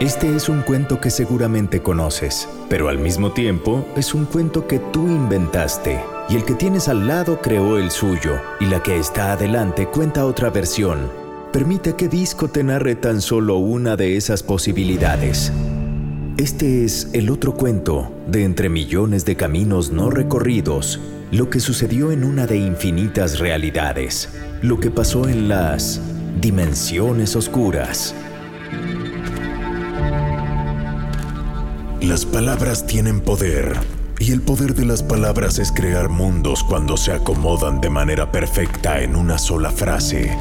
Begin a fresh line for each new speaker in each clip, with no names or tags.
Este es un cuento que seguramente conoces, pero al mismo tiempo es un cuento que tú inventaste y el que tienes al lado creó el suyo y la que está adelante cuenta otra versión. Permite que Disco te narre tan solo una de esas posibilidades. Este es el otro cuento de entre millones de caminos no recorridos, lo que sucedió en una de infinitas realidades, lo que pasó en las dimensiones oscuras.
Las palabras tienen poder, y el poder de las palabras es crear mundos cuando se acomodan de manera perfecta en una sola frase.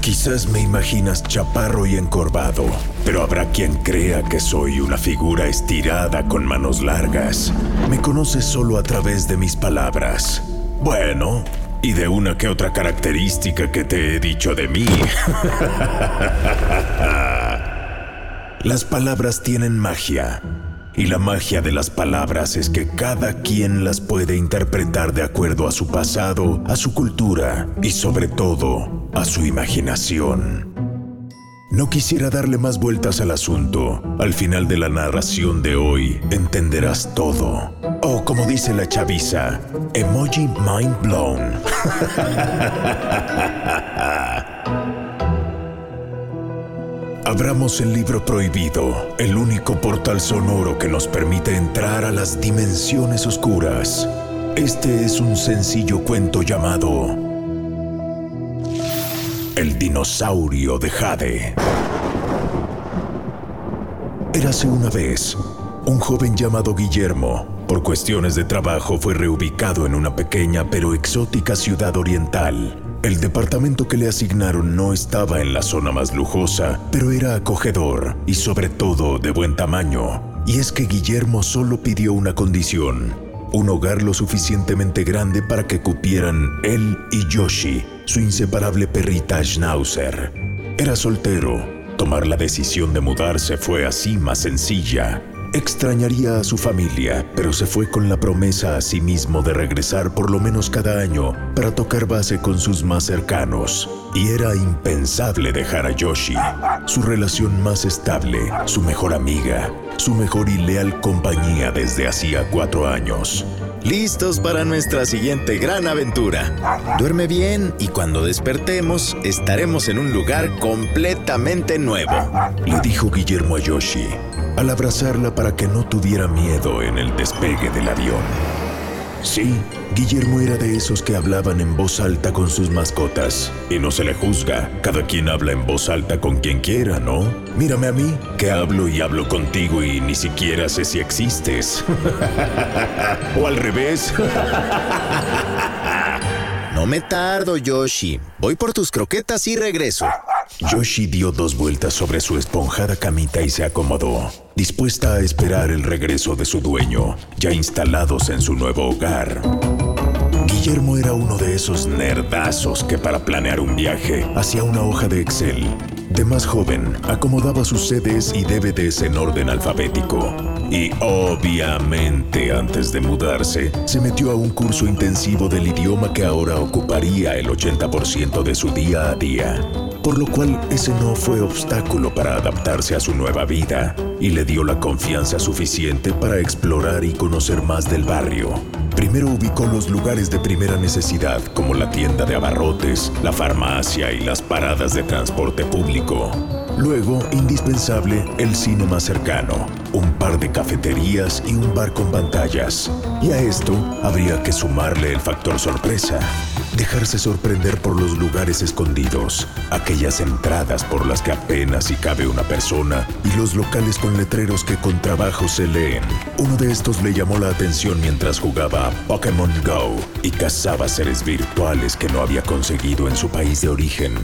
Quizás me imaginas chaparro y encorvado, pero habrá quien crea que soy una figura estirada con manos largas. Me conoces solo a través de mis palabras. Bueno, y de una que otra característica que te he dicho de mí. Las palabras tienen magia. Y la magia de las palabras es que cada quien las puede interpretar de acuerdo a su pasado, a su cultura y sobre todo a su imaginación. No quisiera darle más vueltas al asunto. Al final de la narración de hoy entenderás todo. O como dice la chaviza, emoji mind blown. Abramos el libro prohibido, el único portal sonoro que nos permite entrar a las dimensiones oscuras. Este es un sencillo cuento llamado El dinosaurio de Jade. Érase una vez un joven llamado Guillermo. Por cuestiones de trabajo fue reubicado en una pequeña pero exótica ciudad oriental. El departamento que le asignaron no estaba en la zona más lujosa, pero era acogedor y sobre todo de buen tamaño. Y es que Guillermo solo pidió una condición, un hogar lo suficientemente grande para que cupieran él y Yoshi, su inseparable perrita Schnauzer. Era soltero, tomar la decisión de mudarse fue así más sencilla. Extrañaría a su familia, pero se fue con la promesa a sí mismo de regresar por lo menos cada año para tocar base con sus más cercanos. Y era impensable dejar a Yoshi, su relación más estable, su mejor amiga, su mejor y leal compañía desde hacía cuatro años.
Listos para nuestra siguiente gran aventura. Duerme bien y cuando despertemos estaremos en un lugar completamente nuevo.
Le dijo Guillermo a Yoshi al abrazarla para que no tuviera miedo en el despegue del avión. Sí, Guillermo era de esos que hablaban en voz alta con sus mascotas. Y no se le juzga, cada quien habla en voz alta con quien quiera, ¿no? Mírame a mí, que hablo y hablo contigo y ni siquiera sé si existes. o al revés.
no me tardo, Yoshi. Voy por tus croquetas y regreso.
Yoshi dio dos vueltas sobre su esponjada camita y se acomodó, dispuesta a esperar el regreso de su dueño, ya instalados en su nuevo hogar. Guillermo era uno de esos nerdazos que para planear un viaje hacía una hoja de Excel. De más joven, acomodaba sus CDs y DVDs en orden alfabético. Y obviamente antes de mudarse, se metió a un curso intensivo del idioma que ahora ocuparía el 80% de su día a día. Por lo cual ese no fue obstáculo para adaptarse a su nueva vida y le dio la confianza suficiente para explorar y conocer más del barrio. Primero ubicó los lugares de primera necesidad como la tienda de abarrotes, la farmacia y las paradas de transporte público. Luego, indispensable, el cine más cercano, un par de cafeterías y un bar con pantallas. Y a esto habría que sumarle el factor sorpresa. Dejarse sorprender por los lugares escondidos, aquellas entradas por las que apenas si cabe una persona y los locales con letreros que con trabajo se leen. Uno de estos le llamó la atención mientras jugaba a Pokémon Go y cazaba seres virtuales que no había conseguido en su país de origen.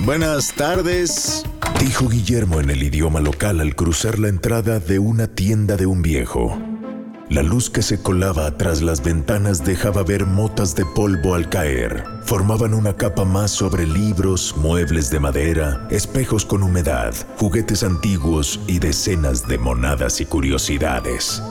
Buenas tardes,
dijo Guillermo en el idioma local al cruzar la entrada de una tienda de un viejo. La luz que se colaba tras las ventanas dejaba ver motas de polvo al caer. Formaban una capa más sobre libros, muebles de madera, espejos con humedad, juguetes antiguos y decenas de monadas y curiosidades.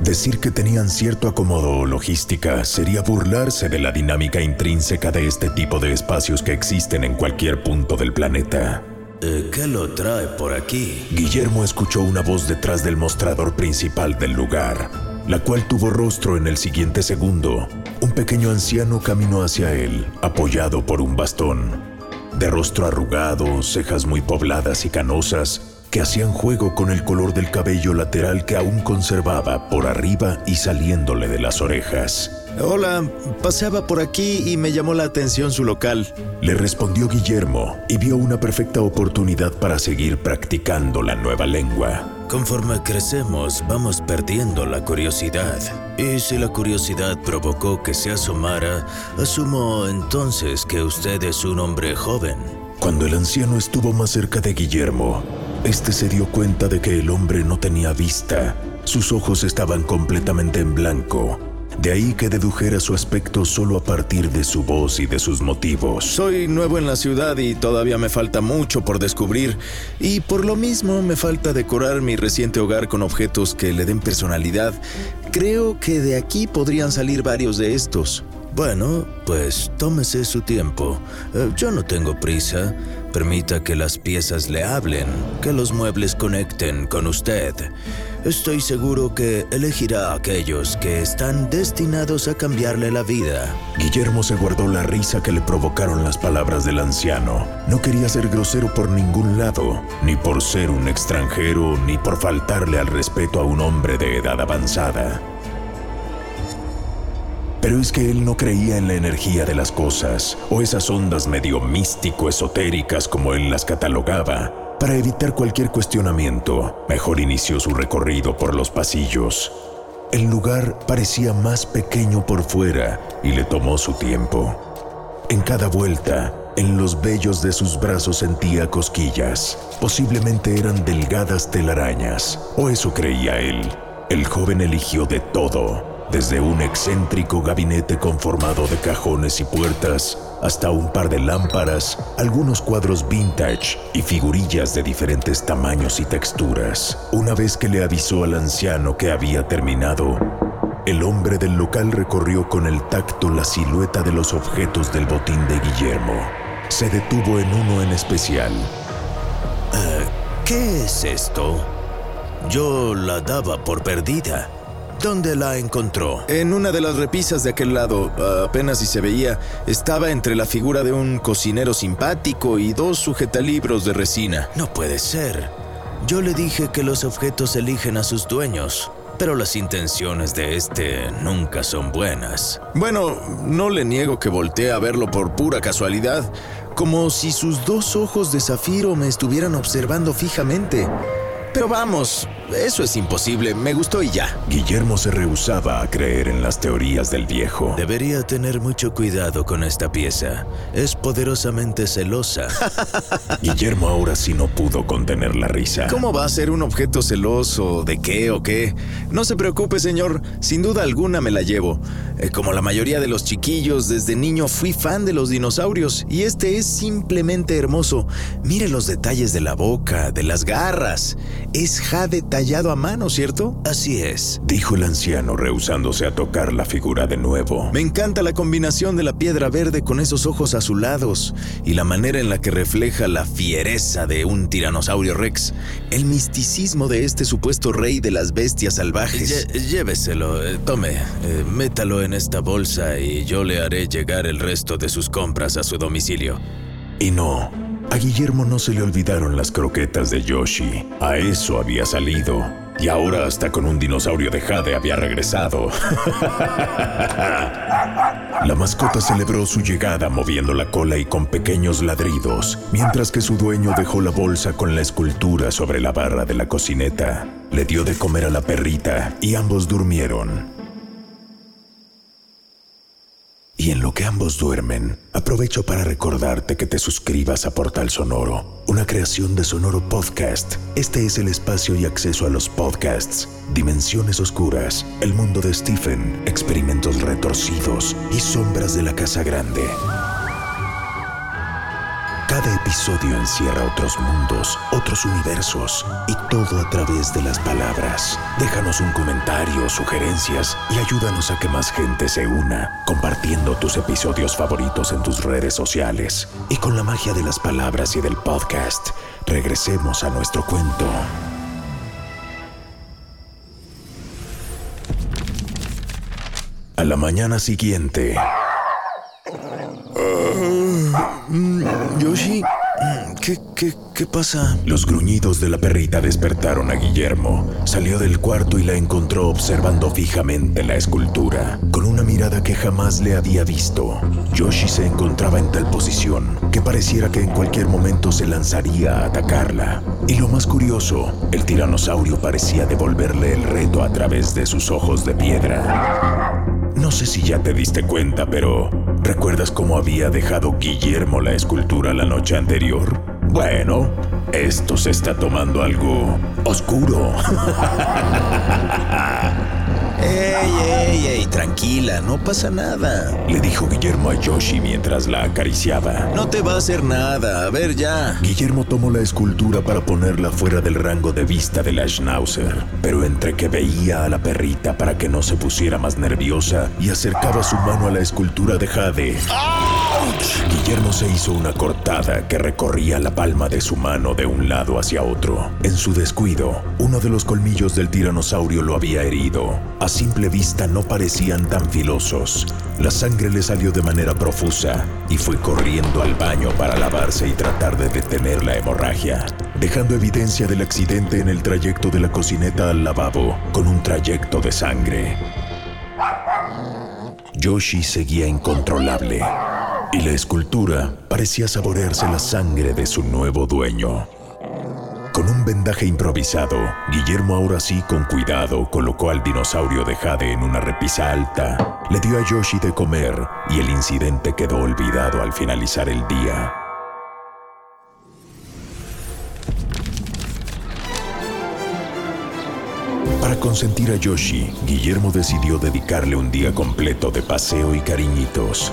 Decir que tenían cierto acomodo o logística sería burlarse de la dinámica intrínseca de este tipo de espacios que existen en cualquier punto del planeta.
Eh, ¿Qué lo trae por aquí?
Guillermo escuchó una voz detrás del mostrador principal del lugar, la cual tuvo rostro en el siguiente segundo. Un pequeño anciano caminó hacia él, apoyado por un bastón. De rostro arrugado, cejas muy pobladas y canosas, que hacían juego con el color del cabello lateral que aún conservaba por arriba y saliéndole de las orejas.
Hola, paseaba por aquí y me llamó la atención su local.
Le respondió Guillermo y vio una perfecta oportunidad para seguir practicando la nueva lengua.
Conforme crecemos, vamos perdiendo la curiosidad. Y si la curiosidad provocó que se asomara, asumo entonces que usted es un hombre joven.
Cuando el anciano estuvo más cerca de Guillermo, este se dio cuenta de que el hombre no tenía vista. Sus ojos estaban completamente en blanco. De ahí que dedujera su aspecto solo a partir de su voz y de sus motivos.
Soy nuevo en la ciudad y todavía me falta mucho por descubrir, y por lo mismo me falta decorar mi reciente hogar con objetos que le den personalidad. Creo que de aquí podrían salir varios de estos. Bueno, pues tómese su tiempo. Eh, yo no tengo prisa. Permita que las piezas le hablen, que los muebles conecten con usted. Estoy seguro que elegirá a aquellos que están destinados a cambiarle la vida.
Guillermo se guardó la risa que le provocaron las palabras del anciano. No quería ser grosero por ningún lado, ni por ser un extranjero, ni por faltarle al respeto a un hombre de edad avanzada. Pero es que él no creía en la energía de las cosas, o esas ondas medio místico-esotéricas como él las catalogaba. Para evitar cualquier cuestionamiento, mejor inició su recorrido por los pasillos. El lugar parecía más pequeño por fuera y le tomó su tiempo. En cada vuelta, en los vellos de sus brazos sentía cosquillas. Posiblemente eran delgadas telarañas, o eso creía él. El joven eligió de todo, desde un excéntrico gabinete conformado de cajones y puertas hasta un par de lámparas, algunos cuadros vintage y figurillas de diferentes tamaños y texturas. Una vez que le avisó al anciano que había terminado, el hombre del local recorrió con el tacto la silueta de los objetos del botín de Guillermo. Se detuvo en uno en especial.
Eh, ¿Qué es esto? Yo la daba por perdida. ¿Dónde la encontró? En una de las repisas de aquel lado, apenas si se veía, estaba entre la figura de un cocinero simpático y dos sujetalibros de resina. No puede ser. Yo le dije que los objetos eligen a sus dueños, pero las intenciones de este nunca son buenas. Bueno, no le niego que volteé a verlo por pura casualidad, como si sus dos ojos de zafiro me estuvieran observando fijamente. Pero vamos, eso es imposible, me gustó y ya.
Guillermo se rehusaba a creer en las teorías del viejo.
Debería tener mucho cuidado con esta pieza. Es poderosamente celosa.
Guillermo ahora sí no pudo contener la risa.
¿Cómo va a ser un objeto celoso? ¿De qué o qué? No se preocupe, señor. Sin duda alguna me la llevo. Eh, como la mayoría de los chiquillos, desde niño fui fan de los dinosaurios y este es simplemente hermoso. Mire los detalles de la boca, de las garras. Es jade tallado a mano, ¿cierto?
Así es.
Dijo el anciano rehusándose a tocar la figura de nuevo.
Me encanta la combinación de la piedra verde con esos ojos azulados y la manera en la que refleja la fiereza de un tiranosaurio rex, el misticismo de este supuesto rey de las bestias salvajes. lléveselo, eh, tome, eh, métalo en esta bolsa y yo le haré llegar el resto de sus compras a su domicilio.
Y no, a Guillermo no se le olvidaron las croquetas de Yoshi. A eso había salido. Y ahora hasta con un dinosaurio de Jade había regresado. la mascota celebró su llegada moviendo la cola y con pequeños ladridos, mientras que su dueño dejó la bolsa con la escultura sobre la barra de la cocineta. Le dio de comer a la perrita y ambos durmieron. Y en lo que ambos duermen, aprovecho para recordarte que te suscribas a Portal Sonoro, una creación de Sonoro Podcast. Este es el espacio y acceso a los podcasts, Dimensiones Oscuras, El Mundo de Stephen, Experimentos Retorcidos y Sombras de la Casa Grande. Cada episodio encierra otros mundos, otros universos y todo a través de las palabras. Déjanos un comentario, sugerencias y ayúdanos a que más gente se una, compartiendo tus episodios favoritos en tus redes sociales. Y con la magia de las palabras y del podcast, regresemos a nuestro cuento. A la mañana siguiente.
Yoshi, ¿qué, qué, qué pasa?
Los gruñidos de la perrita despertaron a Guillermo. Salió del cuarto y la encontró observando fijamente la escultura, con una mirada que jamás le había visto. Yoshi se encontraba en tal posición que pareciera que en cualquier momento se lanzaría a atacarla. Y lo más curioso, el tiranosaurio parecía devolverle el reto a través de sus ojos de piedra. No sé si ya te diste cuenta, pero ¿recuerdas cómo había dejado Guillermo la escultura la noche anterior? Bueno, esto se está tomando algo oscuro.
¡Ey, ey, ey! Tranquila, no pasa nada.
Le dijo Guillermo a Yoshi mientras la acariciaba.
No te va a hacer nada, a ver ya.
Guillermo tomó la escultura para ponerla fuera del rango de vista de la Schnauzer, pero entre que veía a la perrita para que no se pusiera más nerviosa y acercaba su mano a la escultura de Jade. Guillermo se hizo una cortada que recorría la palma de su mano de un lado hacia otro. En su descuido, uno de los colmillos del tiranosaurio lo había herido. A simple vista no parecían tan filosos. La sangre le salió de manera profusa y fue corriendo al baño para lavarse y tratar de detener la hemorragia, dejando evidencia del accidente en el trayecto de la cocineta al lavabo con un trayecto de sangre. Yoshi seguía incontrolable y la escultura parecía saborearse la sangre de su nuevo dueño. Con un vendaje improvisado, Guillermo ahora sí con cuidado colocó al dinosaurio de Jade en una repisa alta, le dio a Yoshi de comer y el incidente quedó olvidado al finalizar el día. Para consentir a Yoshi, Guillermo decidió dedicarle un día completo de paseo y cariñitos.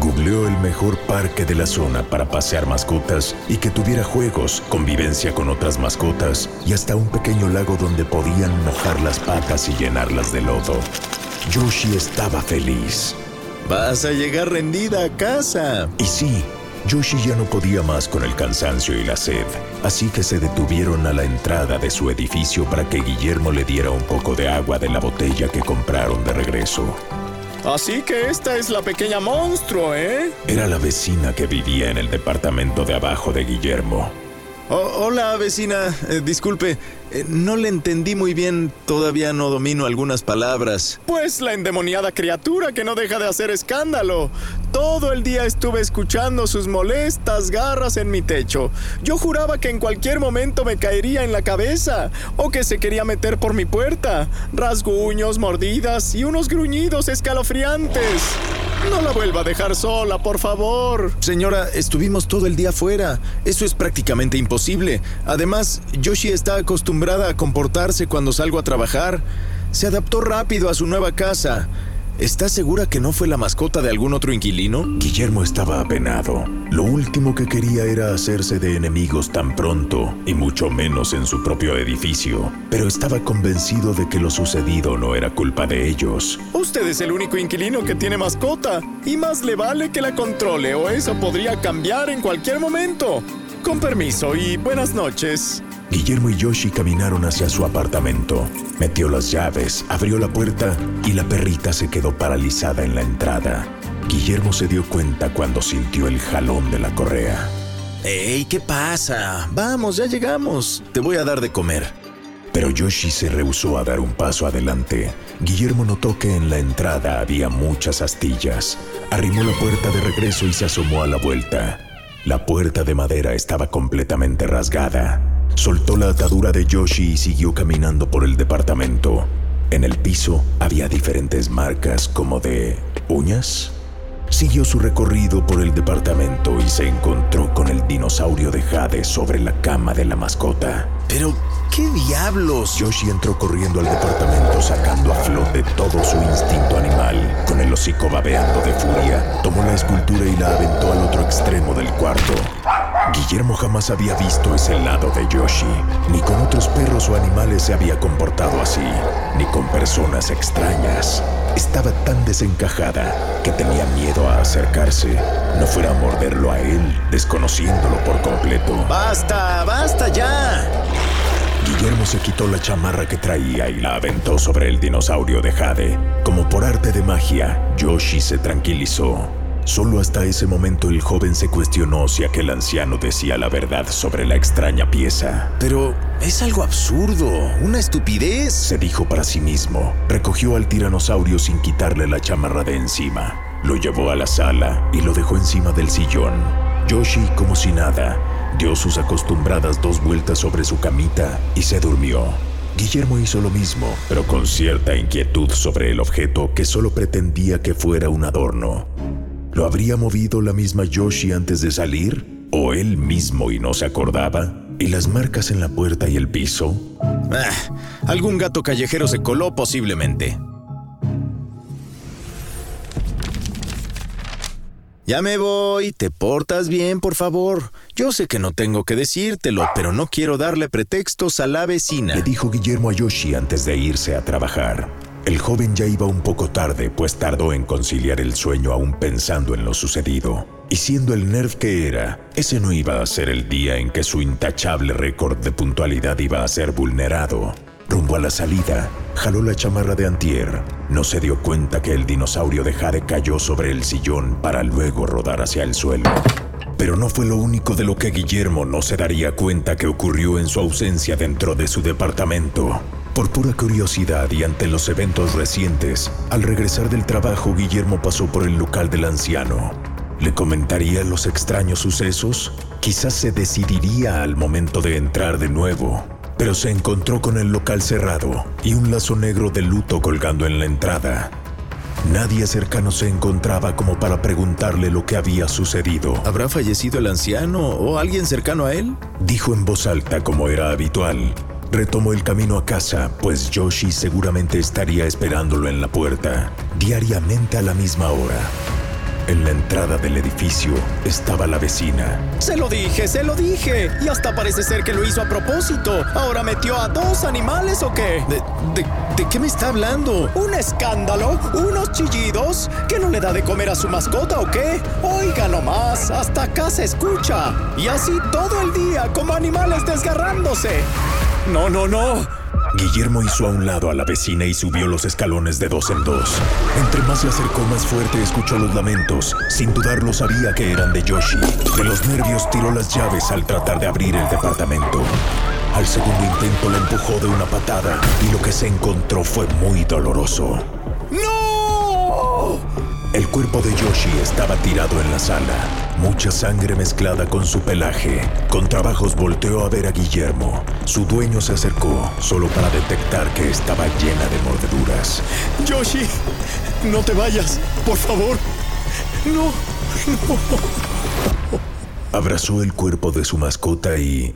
Googleó el mejor parque de la zona para pasear mascotas y que tuviera juegos, convivencia con otras mascotas y hasta un pequeño lago donde podían mojar las patas y llenarlas de lodo. Yoshi estaba feliz.
Vas a llegar rendida a casa.
Y sí, Yoshi ya no podía más con el cansancio y la sed, así que se detuvieron a la entrada de su edificio para que Guillermo le diera un poco de agua de la botella que compraron de regreso.
Así que esta es la pequeña monstruo, ¿eh?
Era la vecina que vivía en el departamento de abajo de Guillermo.
Oh, hola, vecina. Eh, disculpe, eh, no le entendí muy bien. Todavía no domino algunas palabras.
Pues la endemoniada criatura que no deja de hacer escándalo. Todo el día estuve escuchando sus molestas garras en mi techo. Yo juraba que en cualquier momento me caería en la cabeza o que se quería meter por mi puerta. Rasguños, mordidas y unos gruñidos escalofriantes. No la vuelva a dejar sola, por favor.
Señora, estuvimos todo el día fuera. Eso es prácticamente imposible. Además, Yoshi está acostumbrada a comportarse cuando salgo a trabajar. Se adaptó rápido a su nueva casa. ¿Estás segura que no fue la mascota de algún otro inquilino?
Guillermo estaba apenado. Lo último que quería era hacerse de enemigos tan pronto, y mucho menos en su propio edificio, pero estaba convencido de que lo sucedido no era culpa de ellos.
Usted es el único inquilino que tiene mascota, y más le vale que la controle o eso podría cambiar en cualquier momento. Con permiso y buenas noches.
Guillermo y Yoshi caminaron hacia su apartamento. Metió las llaves, abrió la puerta y la perrita se quedó paralizada en la entrada. Guillermo se dio cuenta cuando sintió el jalón de la correa.
¡Ey! ¿Qué pasa? Vamos, ya llegamos. Te voy a dar de comer.
Pero Yoshi se rehusó a dar un paso adelante. Guillermo notó que en la entrada había muchas astillas. Arrimó la puerta de regreso y se asomó a la vuelta. La puerta de madera estaba completamente rasgada. Soltó la atadura de Yoshi y siguió caminando por el departamento. En el piso había diferentes marcas como de uñas. Siguió su recorrido por el departamento y se encontró con el dinosaurio de Jade sobre la cama de la mascota.
Pero, ¿qué diablos?
Yoshi entró corriendo al departamento sacando a flote todo su instinto animal. Con el hocico babeando de furia, tomó la escultura y la aventó al otro extremo del cuarto. Guillermo jamás había visto ese lado de Yoshi. Ni con otros perros o animales se había comportado así, ni con personas extrañas. Estaba tan desencajada que tenía miedo a acercarse, no fuera a morderlo a él, desconociéndolo por completo.
¡Basta! ¡Basta ya!
Guillermo se quitó la chamarra que traía y la aventó sobre el dinosaurio de Jade. Como por arte de magia, Yoshi se tranquilizó. Solo hasta ese momento el joven se cuestionó si aquel anciano decía la verdad sobre la extraña pieza.
Pero es algo absurdo, una estupidez,
se dijo para sí mismo. Recogió al tiranosaurio sin quitarle la chamarra de encima. Lo llevó a la sala y lo dejó encima del sillón. Yoshi, como si nada, dio sus acostumbradas dos vueltas sobre su camita y se durmió. Guillermo hizo lo mismo, pero con cierta inquietud sobre el objeto que solo pretendía que fuera un adorno. ¿Lo habría movido la misma Yoshi antes de salir? ¿O él mismo y no se acordaba? ¿Y las marcas en la puerta y el piso?
Ah, algún gato callejero se coló posiblemente. Ya me voy, te portas bien, por favor. Yo sé que no tengo que decírtelo, pero no quiero darle pretextos a la vecina.
Le dijo Guillermo a Yoshi antes de irse a trabajar. El joven ya iba un poco tarde, pues tardó en conciliar el sueño aún pensando en lo sucedido. Y siendo el nerd que era, ese no iba a ser el día en que su intachable récord de puntualidad iba a ser vulnerado. Rumbo a la salida, jaló la chamarra de Antier. No se dio cuenta que el dinosaurio de Jade cayó sobre el sillón para luego rodar hacia el suelo. Pero no fue lo único de lo que Guillermo no se daría cuenta que ocurrió en su ausencia dentro de su departamento. Por pura curiosidad y ante los eventos recientes, al regresar del trabajo Guillermo pasó por el local del anciano. ¿Le comentaría los extraños sucesos? Quizás se decidiría al momento de entrar de nuevo, pero se encontró con el local cerrado y un lazo negro de luto colgando en la entrada. Nadie cercano se encontraba como para preguntarle lo que había sucedido.
¿Habrá fallecido el anciano o alguien cercano a él?
Dijo en voz alta como era habitual. Retomó el camino a casa, pues Yoshi seguramente estaría esperándolo en la puerta, diariamente a la misma hora. En la entrada del edificio estaba la vecina.
Se lo dije, se lo dije. Y hasta parece ser que lo hizo a propósito. ¿Ahora metió a dos animales o qué?
¿De, de, qué me está hablando?
¿Un escándalo? ¿Unos chillidos? ¿Que no le da de comer a su mascota o qué? Oiga nomás, hasta acá se escucha. Y así todo el día, como animales desgarrándose. No, no, no.
Guillermo hizo a un lado a la vecina y subió los escalones de dos en dos. Entre más se acercó más fuerte escuchó los lamentos. Sin dudarlo sabía que eran de Yoshi. De los nervios tiró las llaves al tratar de abrir el departamento. Al segundo intento la empujó de una patada y lo que se encontró fue muy doloroso.
¡No!
El cuerpo de Yoshi estaba tirado en la sala, mucha sangre mezclada con su pelaje. Con trabajos volteó a ver a Guillermo. Su dueño se acercó solo para detectar que estaba llena de mordeduras.
Yoshi, no te vayas, por favor. No, no.
Abrazó el cuerpo de su mascota y...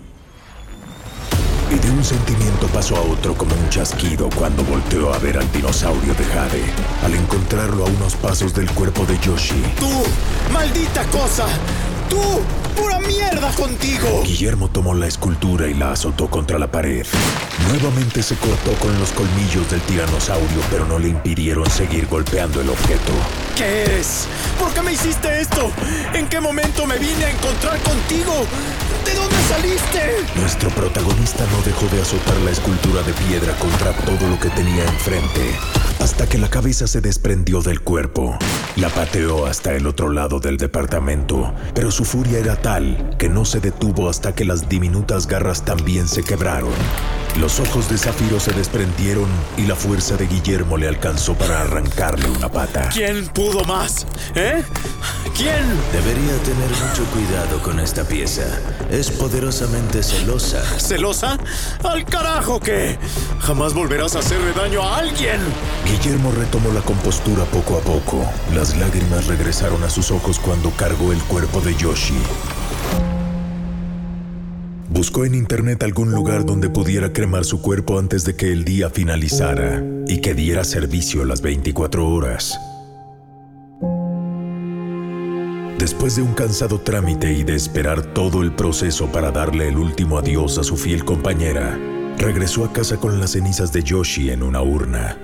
Y de un sentimiento pasó a otro como un chasquido cuando volteó a ver al dinosaurio de Jade, al encontrarlo a unos pasos del cuerpo de Yoshi.
¡Tú! ¡Maldita cosa! ¡Tú! ¡Pura mierda contigo!
Guillermo tomó la escultura y la azotó contra la pared. Nuevamente se cortó con los colmillos del tiranosaurio, pero no le impidieron seguir golpeando el objeto.
¿Qué eres? ¿Por qué me hiciste esto? ¿En qué momento me vine a encontrar contigo? ¿De dónde saliste?
Nuestro protagonista no dejó de azotar la escultura de piedra contra todo lo que tenía enfrente, hasta que la cabeza se desprendió del cuerpo. La pateó hasta el otro lado del departamento, pero su furia era tal que no se detuvo hasta que las diminutas garras también se quebraron. Los ojos de Zafiro se desprendieron y la fuerza de Guillermo le alcanzó para arrancarle una pata.
¿Quién pudo más? ¿Eh? ¿Quién?
Debería tener mucho cuidado con esta pieza. Es poderosamente celosa.
¿Celosa? ¿Al carajo qué? Jamás volverás a hacerle daño a alguien.
Guillermo retomó la compostura poco a poco. Las lágrimas regresaron a sus ojos cuando cargó el cuerpo de Yoshi. Buscó en internet algún lugar donde pudiera cremar su cuerpo antes de que el día finalizara y que diera servicio las 24 horas. Después de un cansado trámite y de esperar todo el proceso para darle el último adiós a su fiel compañera, regresó a casa con las cenizas de Yoshi en una urna.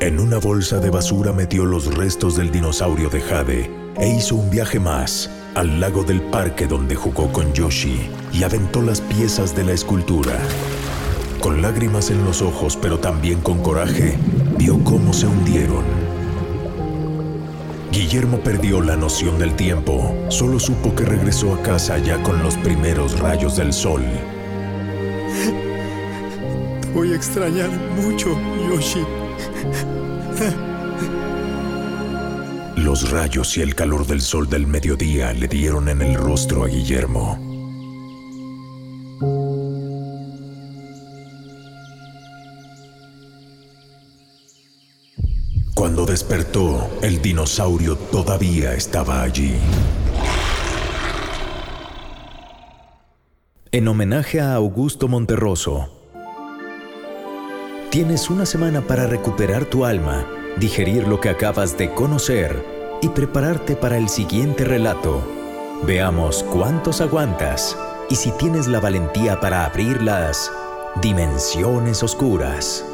En una bolsa de basura metió los restos del dinosaurio de Jade e hizo un viaje más al lago del parque donde jugó con Yoshi y aventó las piezas de la escultura. Con lágrimas en los ojos, pero también con coraje, vio cómo se hundieron. Guillermo perdió la noción del tiempo. Solo supo que regresó a casa ya con los primeros rayos del sol.
Te voy a extrañar mucho, Yoshi.
Los rayos y el calor del sol del mediodía le dieron en el rostro a Guillermo. Cuando despertó, el dinosaurio todavía estaba allí.
En homenaje a Augusto Monterroso, tienes una semana para recuperar tu alma, digerir lo que acabas de conocer y prepararte para el siguiente relato. Veamos cuántos aguantas y si tienes la valentía para abrir las dimensiones oscuras.